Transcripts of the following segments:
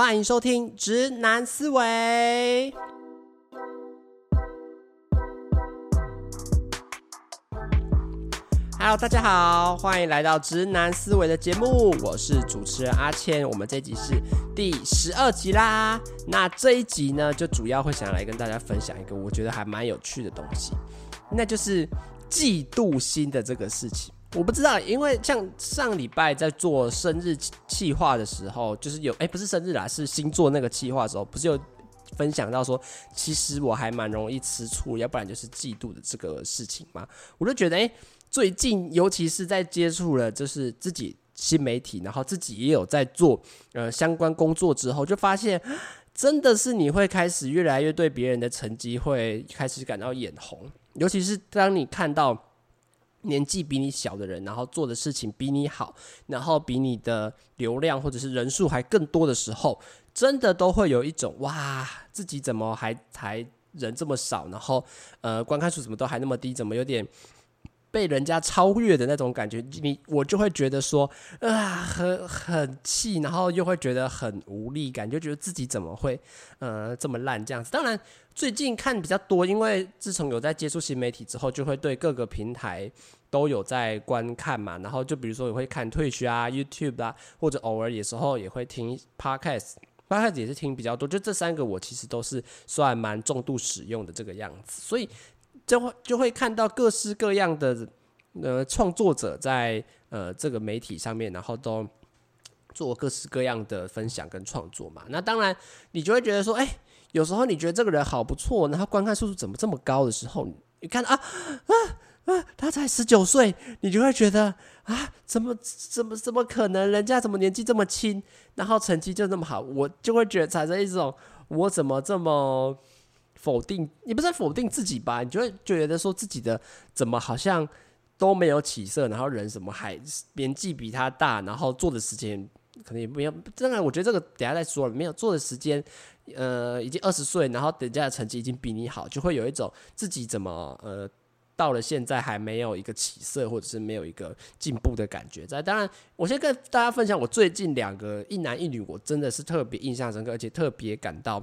欢迎收听《直男思维》。Hello，大家好，欢迎来到《直男思维》的节目，我是主持人阿谦。我们这集是第十二集啦。那这一集呢，就主要会想来跟大家分享一个我觉得还蛮有趣的东西，那就是嫉妒心的这个事情。我不知道，因为像上礼拜在做生日企划的时候，就是有哎、不是生日啦，是星座那个企划的时候，不是有分享到说，其实我还蛮容易吃醋，要不然就是嫉妒的这个事情嘛。我就觉得，哎、最近尤其是在接触了就是自己新媒体，然后自己也有在做呃相关工作之后，就发现真的是你会开始越来越对别人的成绩会开始感到眼红，尤其是当你看到。年纪比你小的人，然后做的事情比你好，然后比你的流量或者是人数还更多的时候，真的都会有一种哇，自己怎么还才人这么少，然后呃观看数怎么都还那么低，怎么有点被人家超越的那种感觉？你我就会觉得说啊，很很气，然后又会觉得很无力感，就觉得自己怎么会呃这么烂这样子。当然。最近看比较多，因为自从有在接触新媒体之后，就会对各个平台都有在观看嘛。然后就比如说，也会看退圈啊、YouTube 啊，或者偶尔有时候也会听 Podcast，Podcast 也是听比较多。就这三个，我其实都是算蛮重度使用的这个样子，所以就会就会看到各式各样的呃创作者在呃这个媒体上面，然后都做各式各样的分享跟创作嘛。那当然，你就会觉得说，哎。有时候你觉得这个人好不错，然后观看数怎么这么高的时候，你看啊啊啊，他才十九岁，你就会觉得啊，怎么怎么怎么可能？人家怎么年纪这么轻，然后成绩就那么好？我就会觉得产生一种我怎么这么否定？你不是否定自己吧？你就会觉得说自己的怎么好像都没有起色，然后人什么还年纪比他大，然后做的时间可能也没有。当然，我觉得这个等下再说，没有做的时间。呃，已经二十岁，然后人家的成绩已经比你好，就会有一种自己怎么呃到了现在还没有一个起色，或者是没有一个进步的感觉在。当然，我先跟大家分享我最近两个一男一女，我真的是特别印象深刻，而且特别感到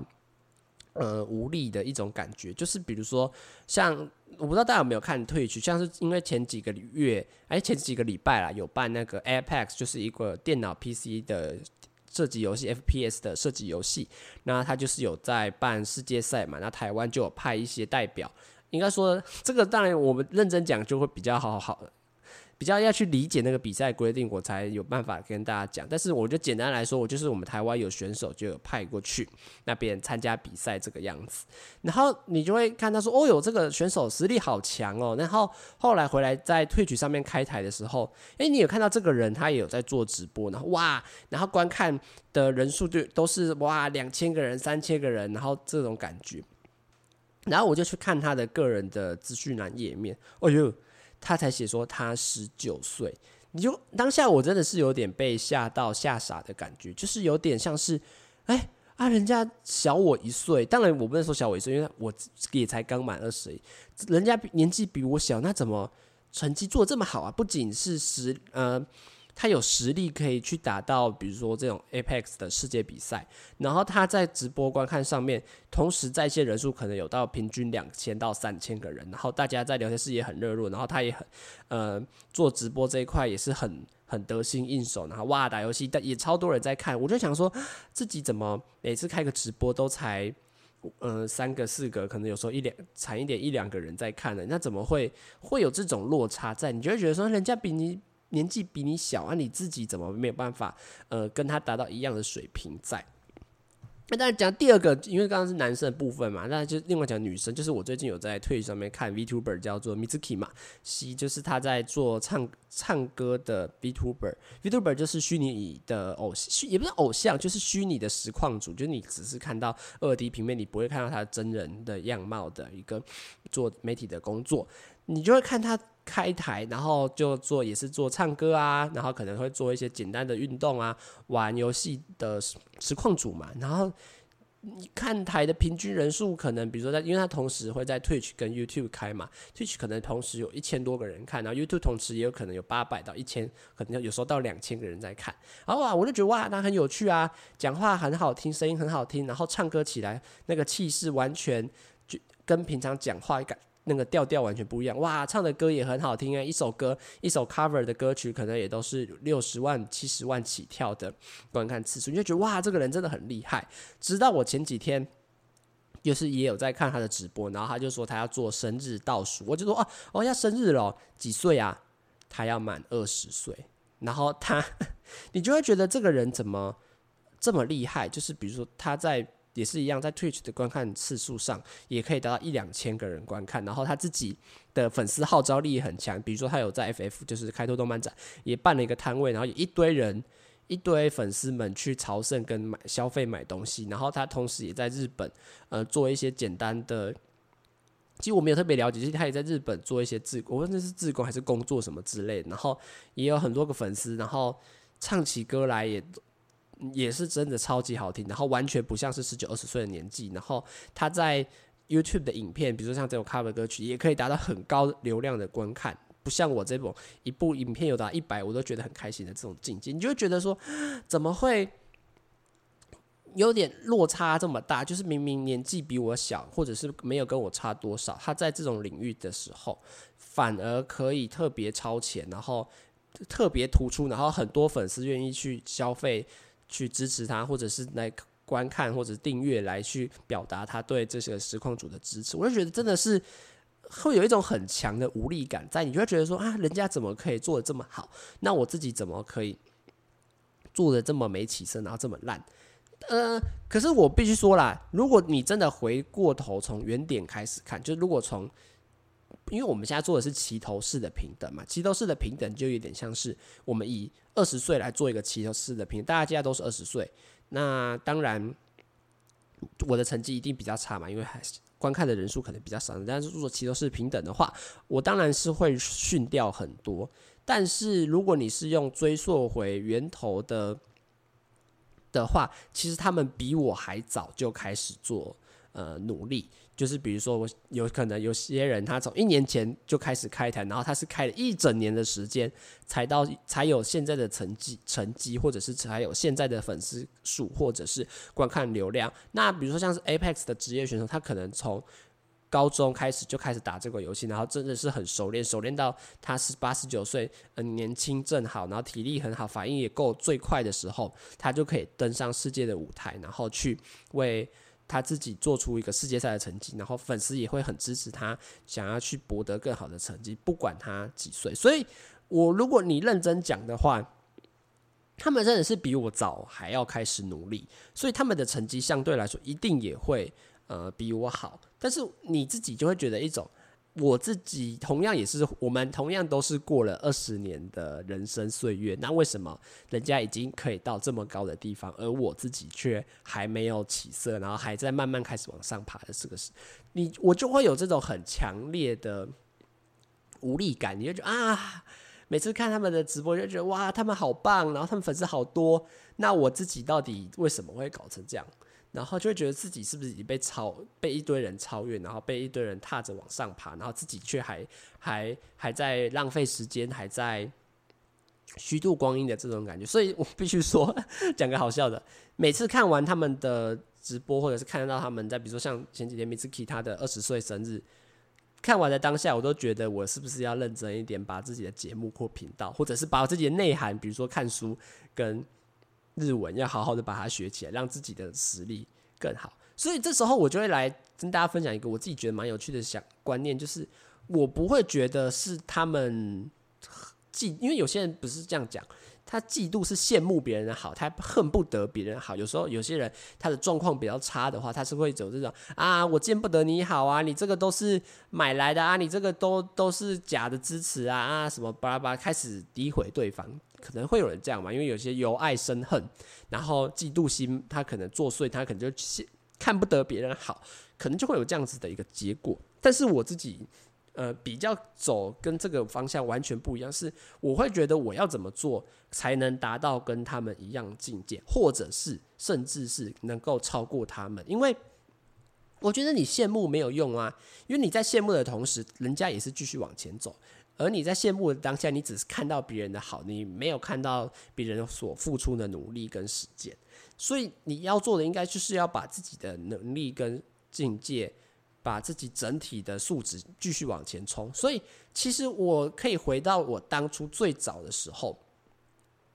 呃无力的一种感觉。就是比如说，像我不知道大家有没有看退去像是因为前几个月，哎，前几个礼拜啦，有办那个 Apex，就是一个电脑 PC 的。射击游戏 FPS 的射击游戏，那他就是有在办世界赛嘛，那台湾就有派一些代表。应该说，这个当然我们认真讲就会比较好好，比较要去理解那个比赛规定，我才有办法跟大家讲。但是我就简单来说，我就是我们台湾有选手就有派过去那边参加比赛这个样子。然后你就会看到说，哦哟，这个选手实力好强哦。然后后来回来在 Twitch 上面开台的时候，诶，你有看到这个人他也有在做直播，然后哇，然后观看的人数就都是哇两千个人、三千个人，然后这种感觉。然后我就去看他的个人的资讯栏页面，哦哟。他才写说他十九岁，你就当下我真的是有点被吓到吓傻的感觉，就是有点像是，哎、啊，人家小我一岁，当然我不能说小我一岁，因为我也才刚满二十，人家年纪比我小，那怎么成绩做的这么好啊？不仅是十呃。他有实力可以去打到，比如说这种 Apex 的世界比赛，然后他在直播观看上面，同时在线人数可能有到平均两千到三千个人，然后大家在聊天室也很热络，然后他也很呃做直播这一块也是很很得心应手，然后哇打游戏但也超多人在看，我就想说自己怎么每次开个直播都才呃三个四个，可能有时候一两惨一点一两个人在看呢，那怎么会会有这种落差在？你就会觉得说人家比你。年纪比你小啊，你自己怎么没有办法呃跟他达到一样的水平在？那当然讲第二个，因为刚刚是男生的部分嘛，那就另外讲女生，就是我最近有在 Twitch 上面看 VTuber 叫做 Mizuki 嘛，西就是他在做唱唱歌的 VTuber，VTuber 就是虚拟的偶虚也不是偶像，就是虚拟的实况组，就是你只是看到二 D 平面，你不会看到他真人的样貌的一个做媒体的工作，你就会看他。开台，然后就做也是做唱歌啊，然后可能会做一些简单的运动啊，玩游戏的实况主嘛。然后你看台的平均人数可能，比如说在，因为他同时会在 Twitch 跟 YouTube 开嘛，Twitch 可能同时有一千多个人看，然后 YouTube 同时也有可能有八百到一千，可能有时候到两千个人在看。然后啊，我就觉得哇，那很有趣啊，讲话很好听，声音很好听，然后唱歌起来那个气势完全就跟平常讲话感。那个调调完全不一样，哇，唱的歌也很好听啊！一首歌，一首 cover 的歌曲，可能也都是六十万、七十万起跳的观看次数，你就觉得哇，这个人真的很厉害。直到我前几天，就是也有在看他的直播，然后他就说他要做生日倒数，我就说哦哦，要生日了，几岁啊？他要满二十岁，然后他，你就会觉得这个人怎么这么厉害？就是比如说他在。也是一样，在 Twitch 的观看次数上，也可以达到一两千个人观看。然后他自己的粉丝号召力很强，比如说他有在 FF，就是开拓动漫展，也办了一个摊位，然后有一堆人、一堆粉丝们去朝圣跟买消费买东西。然后他同时也在日本，呃，做一些简单的，其实我没有特别了解，其实他也在日本做一些自，我问这是自工还是工作什么之类的。然后也有很多个粉丝，然后唱起歌来也。也是真的超级好听，然后完全不像是十九二十岁的年纪。然后他在 YouTube 的影片，比如说像这种 cover 歌曲，也可以达到很高流量的观看，不像我这种一部影片有达一百，我都觉得很开心的这种境界。你就觉得说，怎么会有点落差这么大？就是明明年纪比我小，或者是没有跟我差多少，他在这种领域的时候，反而可以特别超前，然后特别突出，然后很多粉丝愿意去消费。去支持他，或者是来观看，或者订阅来去表达他对这些实况组的支持，我就觉得真的是会有一种很强的无力感在，你就会觉得说啊，人家怎么可以做得这么好，那我自己怎么可以做得这么没起色，然后这么烂？呃，可是我必须说啦，如果你真的回过头从原点开始看，就如果从因为我们现在做的是齐头式的平等嘛，齐头式的平等就有点像是我们以二十岁来做一个齐头式的平，大家现在都是二十岁，那当然我的成绩一定比较差嘛，因为还是观看的人数可能比较少。但是如果齐头式平等的话，我当然是会逊掉很多。但是如果你是用追溯回源头的的话，其实他们比我还早就开始做呃努力。就是比如说，我有可能有些人他从一年前就开始开台，然后他是开了一整年的时间，才到才有现在的成绩成绩，或者是才有现在的粉丝数，或者是观看流量。那比如说像是 Apex 的职业选手，他可能从高中开始就开始打这个游戏，然后真的是很熟练，熟练到他是八十九岁，嗯，年轻正好，然后体力很好，反应也够最快的时候，他就可以登上世界的舞台，然后去为。他自己做出一个世界赛的成绩，然后粉丝也会很支持他，想要去博得更好的成绩，不管他几岁。所以，我如果你认真讲的话，他们真的是比我早还要开始努力，所以他们的成绩相对来说一定也会呃比我好。但是你自己就会觉得一种。我自己同样也是，我们同样都是过了二十年的人生岁月，那为什么人家已经可以到这么高的地方，而我自己却还没有起色，然后还在慢慢开始往上爬的这个事，你我就会有这种很强烈的无力感，你就觉得啊，每次看他们的直播就觉得哇，他们好棒，然后他们粉丝好多，那我自己到底为什么会搞成这样？然后就会觉得自己是不是已经被超被一堆人超越，然后被一堆人踏着往上爬，然后自己却还还还在浪费时间，还在虚度光阴的这种感觉。所以我必须说，讲个好笑的，每次看完他们的直播，或者是看得到他们在，比如说像前几天 Mitsuki 他的二十岁生日，看完的当下，我都觉得我是不是要认真一点，把自己的节目或频道，或者是把我自己的内涵，比如说看书跟。日文要好好的把它学起来，让自己的实力更好。所以这时候我就会来跟大家分享一个我自己觉得蛮有趣的想观念，就是我不会觉得是他们嫉，因为有些人不是这样讲，他嫉妒是羡慕别人的好，他恨不得别人好。有时候有些人他的状况比较差的话，他是会走这种啊，我见不得你好啊，你这个都是买来的啊，你这个都都是假的支持啊啊什么巴拉巴拉，开始诋毁对方。可能会有人这样嘛，因为有些由爱生恨，然后嫉妒心他可能作祟，他可能就看不得别人好，可能就会有这样子的一个结果。但是我自己呃比较走跟这个方向完全不一样，是我会觉得我要怎么做才能达到跟他们一样境界，或者是甚至是能够超过他们，因为我觉得你羡慕没有用啊，因为你在羡慕的同时，人家也是继续往前走。而你在羡慕的当下，你只是看到别人的好，你没有看到别人所付出的努力跟实践。所以你要做的，应该就是要把自己的能力跟境界，把自己整体的素质继续往前冲。所以，其实我可以回到我当初最早的时候，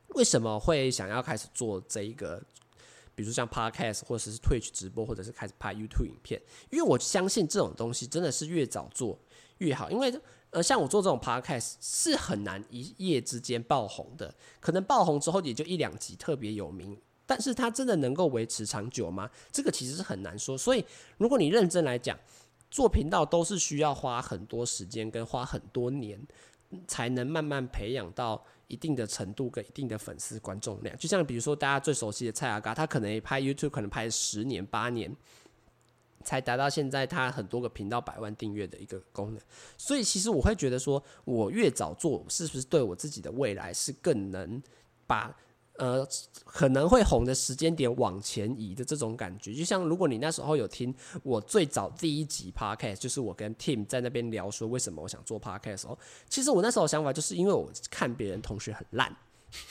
为什么会想要开始做这一个，比如像 Podcast 或者是 Twitch 直播，或者是开始拍 YouTube 影片？因为我相信这种东西真的是越早做越好，因为。呃，像我做这种 podcast 是很难一夜之间爆红的，可能爆红之后也就一两集特别有名，但是它真的能够维持长久吗？这个其实是很难说。所以，如果你认真来讲，做频道都是需要花很多时间跟花很多年，才能慢慢培养到一定的程度跟一定的粉丝观众量。就像比如说大家最熟悉的蔡阿嘎，他可能拍 YouTube 可能拍十年八年。才达到现在他很多个频道百万订阅的一个功能，所以其实我会觉得说，我越早做，是不是对我自己的未来是更能把呃可能会红的时间点往前移的这种感觉？就像如果你那时候有听我最早第一集 podcast，就是我跟 Tim 在那边聊说为什么我想做 podcast 哦，其实我那时候想法就是因为我看别人同学很烂，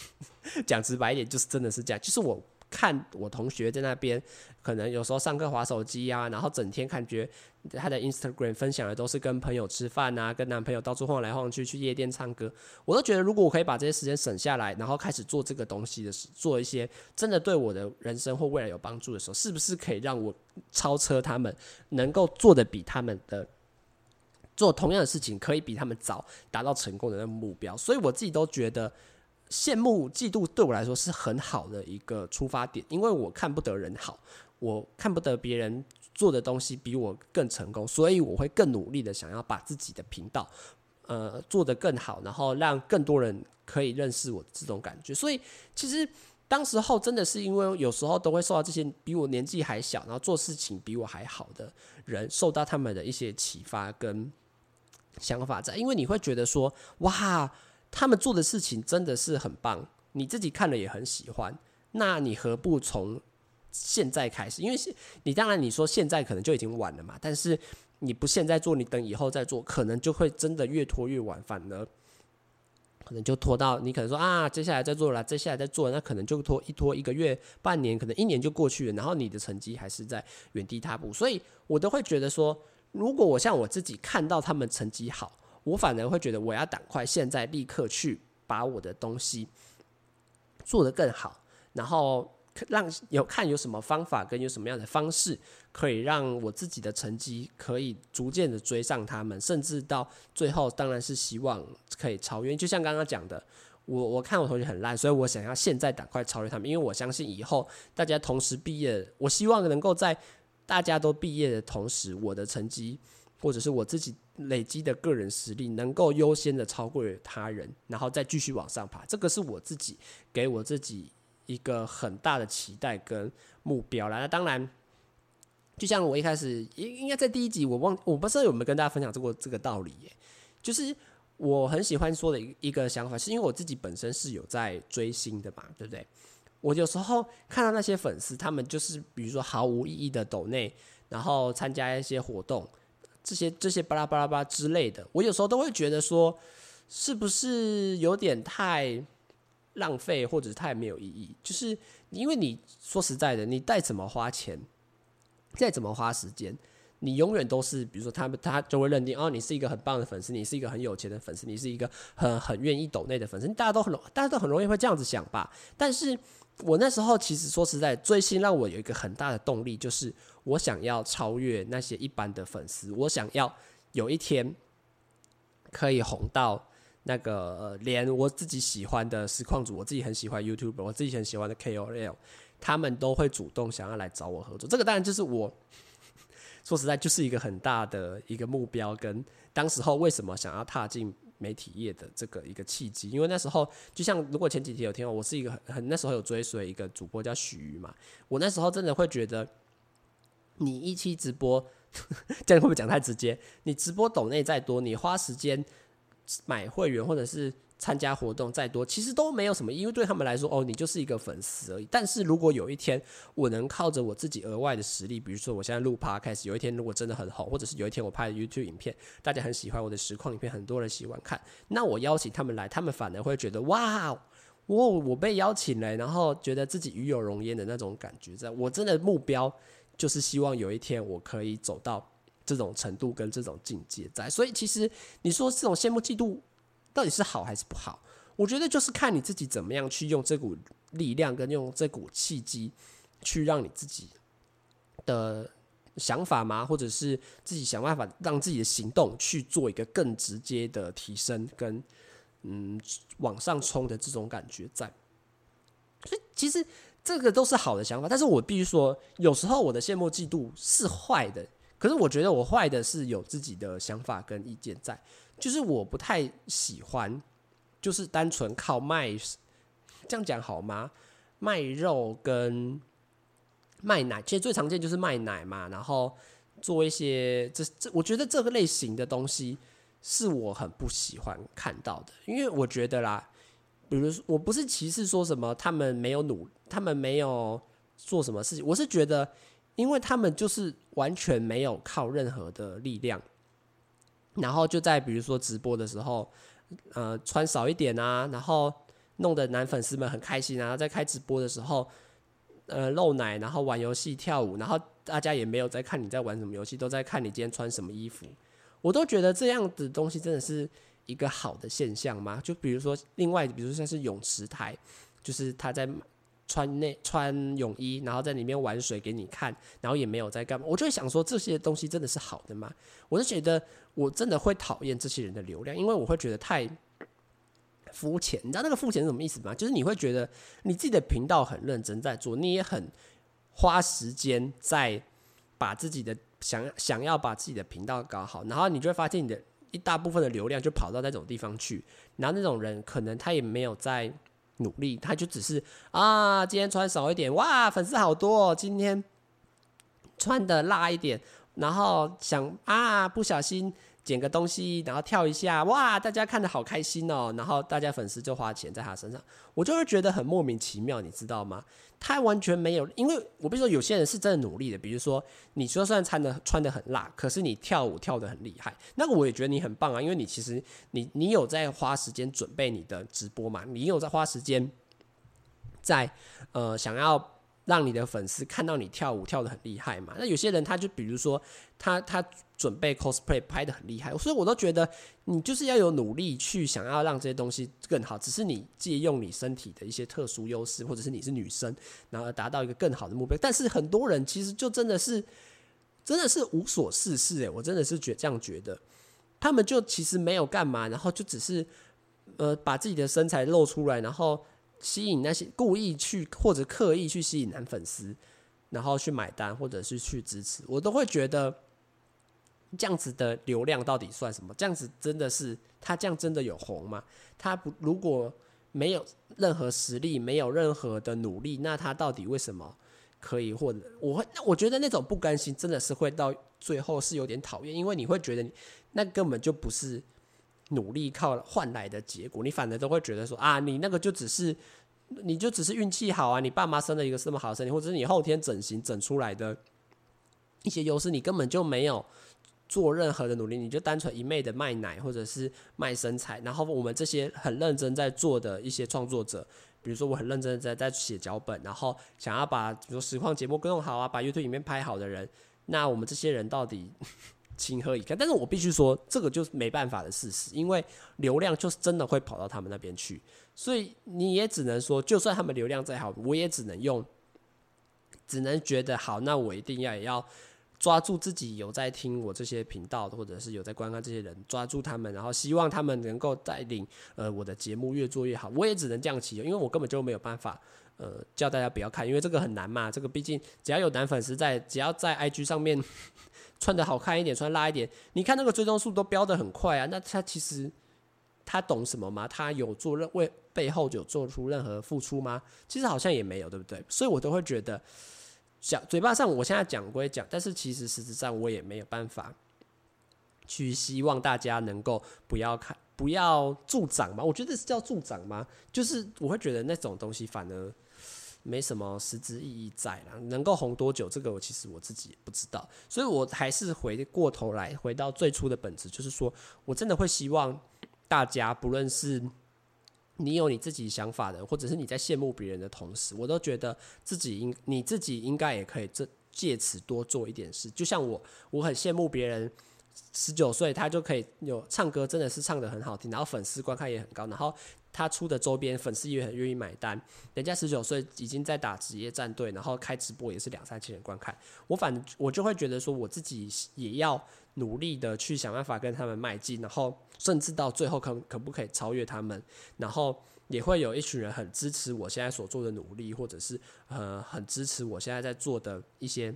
讲直白一点就是真的是这样，就是我。看我同学在那边，可能有时候上课滑手机啊，然后整天感觉他的 Instagram 分享的都是跟朋友吃饭啊，跟男朋友到处晃来晃去，去夜店唱歌。我都觉得，如果我可以把这些时间省下来，然后开始做这个东西的时，做一些真的对我的人生或未来有帮助的时候，是不是可以让我超车他们，能够做得比他们的做同样的事情，可以比他们早达到成功的那个目标？所以我自己都觉得。羡慕、嫉妒对我来说是很好的一个出发点，因为我看不得人好，我看不得别人做的东西比我更成功，所以我会更努力的想要把自己的频道，呃，做得更好，然后让更多人可以认识我这种感觉。所以其实当时候真的是因为有时候都会受到这些比我年纪还小，然后做事情比我还好的人，受到他们的一些启发跟想法在，因为你会觉得说，哇。他们做的事情真的是很棒，你自己看了也很喜欢。那你何不从现在开始？因为你当然你说现在可能就已经晚了嘛。但是你不现在做，你等以后再做，可能就会真的越拖越晚。反而 可能就拖到你可能说啊，接下来再做了，接下来再做，那可能就拖一拖一个月、半年，可能一年就过去了。然后你的成绩还是在原地踏步。所以我都会觉得说，如果我像我自己看到他们成绩好。我反而会觉得，我要赶快现在立刻去把我的东西做得更好，然后让有看有什么方法跟有什么样的方式，可以让我自己的成绩可以逐渐的追上他们，甚至到最后，当然是希望可以超越。就像刚刚讲的，我我看我同学很烂，所以我想要现在赶快超越他们，因为我相信以后大家同时毕业，我希望能够在大家都毕业的同时，我的成绩。或者是我自己累积的个人实力能够优先的超过他人，然后再继续往上爬，这个是我自己给我自己一个很大的期待跟目标啦。那当然，就像我一开始应应该在第一集我忘我不知道有没有跟大家分享这过这个道理耶，就是我很喜欢说的一一个想法，是因为我自己本身是有在追星的嘛，对不对？我有时候看到那些粉丝，他们就是比如说毫无意义的抖内，然后参加一些活动。这些这些巴拉巴拉巴之类的，我有时候都会觉得说，是不是有点太浪费，或者是太没有意义？就是因为你说实在的，你再怎么花钱，再怎么花时间，你永远都是，比如说他们他就会认定哦，你是一个很棒的粉丝，你是一个很有钱的粉丝，你是一个很很愿意抖内的粉丝，大家都很大家都很容易会这样子想吧。但是我那时候其实说实在，追星让我有一个很大的动力，就是。我想要超越那些一般的粉丝，我想要有一天可以红到那个连我自己喜欢的实况主，我自己很喜欢 YouTube，我自己很喜欢的 KOL，他们都会主动想要来找我合作。这个当然就是我说实在就是一个很大的一个目标，跟当时候为什么想要踏进媒体业的这个一个契机。因为那时候就像如果前几天有听到，我是一个很很那时候有追随一个主播叫许瑜嘛，我那时候真的会觉得。你一期直播 这样会不会讲太直接？你直播抖内再多，你花时间买会员或者是参加活动再多，其实都没有什么，因为对他们来说，哦，你就是一个粉丝而已。但是如果有一天我能靠着我自己额外的实力，比如说我现在录 Podcast，有一天如果真的很好，或者是有一天我拍的 YouTube 影片，大家很喜欢我的实况影片，很多人喜欢看，那我邀请他们来，他们反而会觉得哇，我我被邀请了，然后觉得自己与有荣焉的那种感觉。在我真的目标就是希望有一天我可以走到这种程度跟这种境界在。所以其实你说这种羡慕嫉妒。到底是好还是不好？我觉得就是看你自己怎么样去用这股力量，跟用这股契机，去让你自己的想法嘛，或者是自己想办法让自己的行动去做一个更直接的提升，跟嗯往上冲的这种感觉在。所以其实这个都是好的想法，但是我必须说，有时候我的羡慕嫉妒是坏的。可是我觉得我坏的是有自己的想法跟意见在。就是我不太喜欢，就是单纯靠卖，这样讲好吗？卖肉跟卖奶，其实最常见就是卖奶嘛，然后做一些这这，我觉得这个类型的东西是我很不喜欢看到的，因为我觉得啦，比如说我不是歧视说什么他们没有努，他们没有做什么事情，我是觉得，因为他们就是完全没有靠任何的力量。然后就在比如说直播的时候，呃，穿少一点啊，然后弄得男粉丝们很开心啊。然后在开直播的时候，呃，露奶，然后玩游戏、跳舞，然后大家也没有在看你在玩什么游戏，都在看你今天穿什么衣服。我都觉得这样的东西真的是一个好的现象吗？就比如说，另外，比如说像是泳池台，就是他在。穿内穿泳衣，然后在里面玩水给你看，然后也没有在干嘛。我就会想说，这些东西真的是好的吗？我就觉得我真的会讨厌这些人的流量，因为我会觉得太肤浅。你知道那个肤浅是什么意思吗？就是你会觉得你自己的频道很认真在做，你也很花时间在把自己的想想要把自己的频道搞好，然后你就会发现你的一大部分的流量就跑到那种地方去，然后那种人可能他也没有在。努力，他就只是啊，今天穿少一点，哇，粉丝好多哦。今天穿的辣一点，然后想啊，不小心捡个东西，然后跳一下，哇，大家看得好开心哦。然后大家粉丝就花钱在他身上，我就会觉得很莫名其妙，你知道吗？他完全没有，因为我比如说有些人是真的努力的，比如说你就算穿的穿的很辣，可是你跳舞跳得很厉害，那个我也觉得你很棒啊，因为你其实你你有在花时间准备你的直播嘛，你有在花时间在呃想要。让你的粉丝看到你跳舞跳得很厉害嘛？那有些人他就比如说他他准备 cosplay 拍得很厉害，所以我都觉得你就是要有努力去想要让这些东西更好。只是你借用你身体的一些特殊优势，或者是你是女生，然后达到一个更好的目标。但是很多人其实就真的是真的是无所事事诶，我真的是觉这样觉得，他们就其实没有干嘛，然后就只是呃把自己的身材露出来，然后。吸引那些故意去或者刻意去吸引男粉丝，然后去买单或者是去支持，我都会觉得这样子的流量到底算什么？这样子真的是他这样真的有红吗？他不如果没有任何实力，没有任何的努力，那他到底为什么可以获得？我会我觉得那种不甘心真的是会到最后是有点讨厌，因为你会觉得那根本就不是。努力靠换来的结果，你反而都会觉得说啊，你那个就只是，你就只是运气好啊，你爸妈生了一个这么好的身体，或者是你后天整形整出来的一些优势，你根本就没有做任何的努力，你就单纯一昧的卖奶或者是卖身材。然后我们这些很认真在做的一些创作者，比如说我很认真在在写脚本，然后想要把比如说实况节目更好啊，把 YouTube 里面拍好的人，那我们这些人到底？情何以堪？但是我必须说，这个就是没办法的事实，因为流量就是真的会跑到他们那边去，所以你也只能说，就算他们流量再好，我也只能用，只能觉得好，那我一定要也要抓住自己有在听我这些频道，或者是有在观看这些人，抓住他们，然后希望他们能够带领呃我的节目越做越好。我也只能这样祈求，因为我根本就没有办法呃叫大家不要看，因为这个很难嘛。这个毕竟只要有男粉丝在，只要在 IG 上面。穿得好看一点，穿辣一点，你看那个追踪数都飙得很快啊！那他其实他懂什么吗？他有做任为背后有做出任何付出吗？其实好像也没有，对不对？所以我都会觉得讲嘴巴上我现在讲归讲，但是其实实质上我也没有办法去希望大家能够不要看，不要助长嘛。我觉得是叫助长吗？就是我会觉得那种东西反而。没什么实质意义在了，能够红多久，这个我其实我自己也不知道，所以我还是回过头来，回到最初的本质，就是说我真的会希望大家，不论是你有你自己想法的，或者是你在羡慕别人的同时，我都觉得自己应你自己应该也可以这借此多做一点事，就像我，我很羡慕别人。十九岁，他就可以有唱歌，真的是唱得很好听，然后粉丝观看也很高，然后他出的周边粉丝也很愿意买单。人家十九岁已经在打职业战队，然后开直播也是两三千人观看。我反我就会觉得说，我自己也要努力的去想办法跟他们迈进，然后甚至到最后可可不可以超越他们，然后也会有一群人很支持我现在所做的努力，或者是呃很支持我现在在做的一些。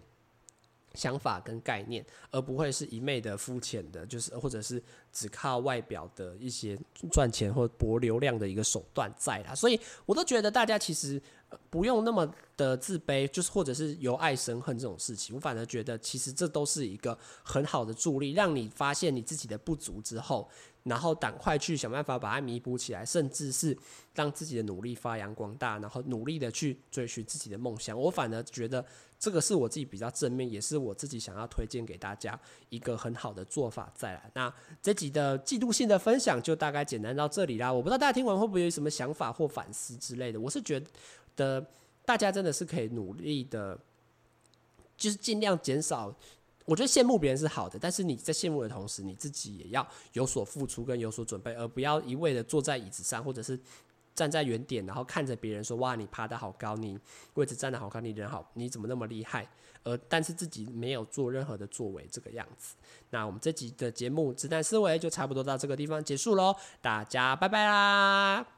想法跟概念，而不会是一昧的肤浅的，就是或者是只靠外表的一些赚钱或博流量的一个手段在啦。所以我都觉得大家其实不用那么的自卑，就是或者是由爱生恨这种事情。我反而觉得，其实这都是一个很好的助力，让你发现你自己的不足之后，然后赶快去想办法把它弥补起来，甚至是让自己的努力发扬光大，然后努力的去追寻自己的梦想。我反而觉得。这个是我自己比较正面，也是我自己想要推荐给大家一个很好的做法。再来，那这集的季度性的分享就大概简单到这里啦。我不知道大家听完会不会有什么想法或反思之类的。我是觉得大家真的是可以努力的，就是尽量减少。我觉得羡慕别人是好的，但是你在羡慕的同时，你自己也要有所付出跟有所准备，而不要一味的坐在椅子上，或者是。站在原点，然后看着别人说：“哇，你爬得好高，你位置站得好高，你人好，你怎么那么厉害？”而但是自己没有做任何的作为，这个样子。那我们这集的节目《子弹思维》就差不多到这个地方结束喽，大家拜拜啦！